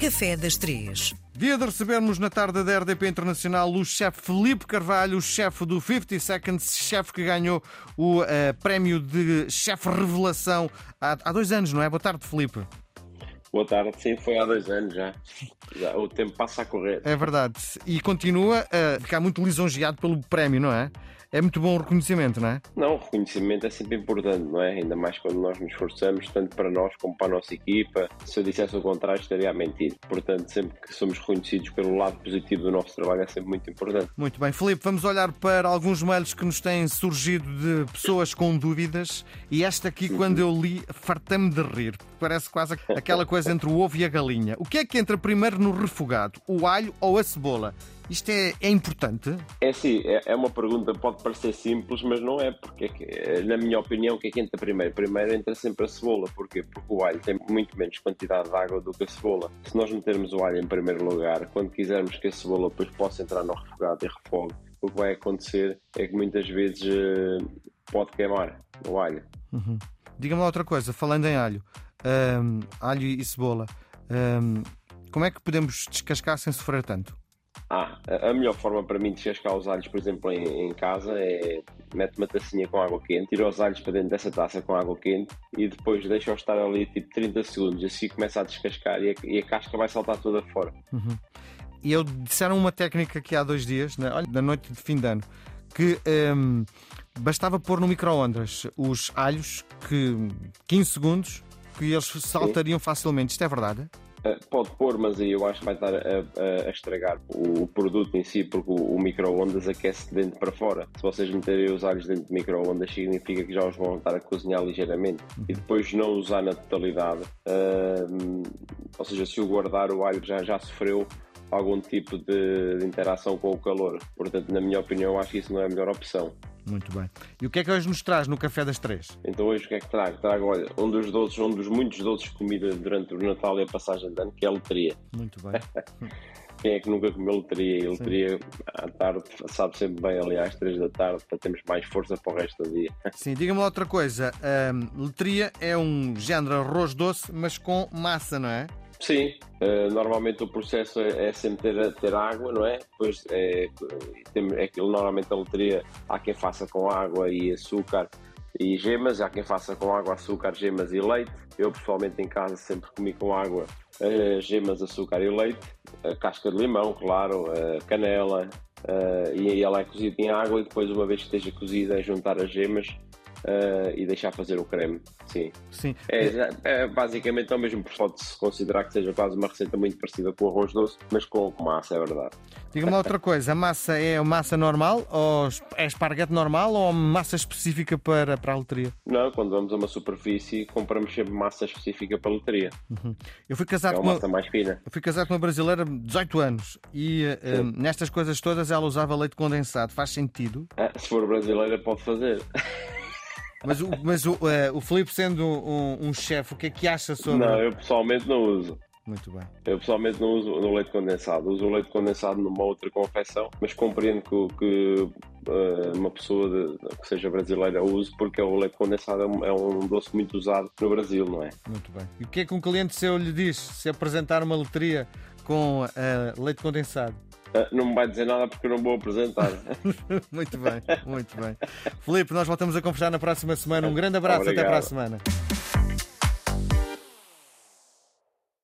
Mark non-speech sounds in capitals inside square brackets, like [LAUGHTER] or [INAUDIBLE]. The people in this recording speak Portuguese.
Café das Três. Dia de recebermos na tarde da RDP Internacional o chefe Felipe Carvalho, o chefe do 50 Seconds, chefe que ganhou o eh, prémio de chefe revelação há, há dois anos, não é? Boa tarde, Felipe. Boa tarde, sim, foi há dois anos já. já o tempo passa a correr. É verdade. E continua a ficar muito lisonjeado pelo prémio, não é? É muito bom o reconhecimento, não é? Não, o reconhecimento é sempre importante, não é? Ainda mais quando nós nos esforçamos, tanto para nós como para a nossa equipa. Se eu dissesse o contrário, estaria a mentir. Portanto, sempre que somos reconhecidos pelo lado positivo do nosso trabalho, é sempre muito importante. Muito bem. Filipe, vamos olhar para alguns mails que nos têm surgido de pessoas com dúvidas. E esta aqui, quando eu li, fartei-me de rir. Parece quase aquela coisa entre o ovo e a galinha. O que é que entra primeiro no refogado? O alho ou a cebola? Isto é, é importante? É sim, é, é, uma pergunta, pode parecer simples, mas não é, porque, é na minha opinião, o que é que entra primeiro? Primeiro entra sempre a cebola, porquê? Porque o alho tem muito menos quantidade de água do que a cebola. Se nós metermos o alho em primeiro lugar, quando quisermos que a cebola depois possa entrar no refogado e refogue, o que vai acontecer é que muitas vezes uh, pode queimar o alho. Uhum. Diga-me outra coisa, falando em alho, um, alho e cebola, um, como é que podemos descascar sem sofrer tanto? Ah, a melhor forma para mim de descascar os alhos, por exemplo, em, em casa é mete uma tacinha com água quente, tira os alhos para dentro dessa taça com água quente e depois deixa-os estar ali tipo 30 segundos, assim começa a descascar e a, e a casca vai saltar toda fora. Uhum. E eu disseram uma técnica aqui há dois dias, na, olha, na noite de fim de ano, que um, bastava pôr no micro-ondas os alhos que 15 segundos que eles saltariam Sim. facilmente. Isto é verdade? Uh, pode pôr, mas aí eu acho que vai estar a, a, estragar o, produto em si, porque o, o micro-ondas aquece de dentro para fora. Se vocês meterem os alhos dentro de micro-ondas, significa que já os vão estar a cozinhar ligeiramente. Uhum. E depois não usar na totalidade, uh, ou seja, se o guardar, o alho já, já sofreu algum tipo de, de interação com o calor. Portanto, na minha opinião, acho que isso não é a melhor opção. Muito bem. E o que é que hoje nos traz no Café das Três? Então hoje o que é que trago? Trago, olha, um dos doces, um dos muitos doces de comida durante o Natal e a passagem de ano, que é a loteria. Muito bem. [LAUGHS] Quem é que nunca comeu loteria? E loteria à tarde sabe sempre bem, aliás, três da tarde, para termos mais força para o resto do dia. [LAUGHS] Sim, diga-me outra coisa. Um, loteria é um género arroz doce, mas com massa, não é? Sim, uh, normalmente o processo é, é sempre ter, ter, água, não é? Depois é, tem, aquilo, normalmente a loteria há quem faça com água e açúcar e gemas, há quem faça com água, açúcar, gemas e leite. Eu pessoalmente em casa sempre comi com água, uh, gemas, açúcar e leite, casca de limão, claro, canela, e ela é cozida em água e depois uma vez que esteja cozida é juntar as gemas uh, e deixar fazer o creme. Sim. Sim. É, é basicamente é o mesmo, pode-se considerar que seja quase uma receita muito parecida com o arroz doce, mas com, com massa, é verdade. Diga-me outra coisa, a massa é massa normal ou é esparguete normal ou massa específica para, para a loteria? Não, quando vamos a uma superfície compramos sempre massa específica para a loteria. Uhum. Eu fui casado é uma com uma massa mais fina. Eu fui casado com uma brasileira de 18 anos e uh, nestas coisas todas ela usava leite condensado. Faz sentido? Ah, se for brasileira pode fazer. Mas, o, mas o, uh, o Filipe, sendo um, um chefe, o que é que acha sobre. Não, eu pessoalmente não uso. Muito bem. Eu pessoalmente não uso no leite condensado. Uso o leite condensado numa outra confecção, mas compreendo que, que uh, uma pessoa de, que seja brasileira use, porque o leite condensado é um, é um, doce muito usado no Brasil, não é? Muito bem. E o que é que um cliente seu lhe diz se apresentar uma loteria com uh, leite condensado? Ah, não me vai dizer nada porque eu não vou apresentar. [LAUGHS] muito bem, muito bem. Felipe, nós voltamos a conversar na próxima semana. Um grande abraço, Obrigado. até para a semana.